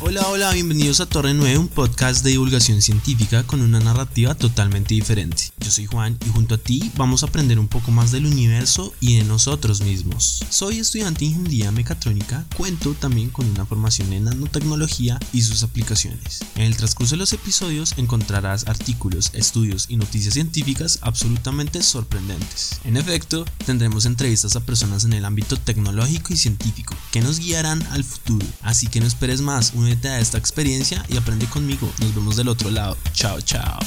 Hola, hola, bienvenidos a Torre 9, un podcast de divulgación científica con una narrativa totalmente diferente. Yo soy Juan y junto a ti vamos a aprender un poco más del universo y de nosotros mismos. Soy estudiante de ingeniería mecatrónica, cuento también con una formación en nanotecnología y sus aplicaciones. En el transcurso de los episodios encontrarás artículos, estudios y noticias científicas absolutamente sorprendentes. En efecto, tendremos entrevistas a personas en el ámbito tecnológico y científico que nos guiarán al futuro. Así que no esperes más, únete a esta experiencia y aprende conmigo. Nos vemos del otro lado. Chao, chao.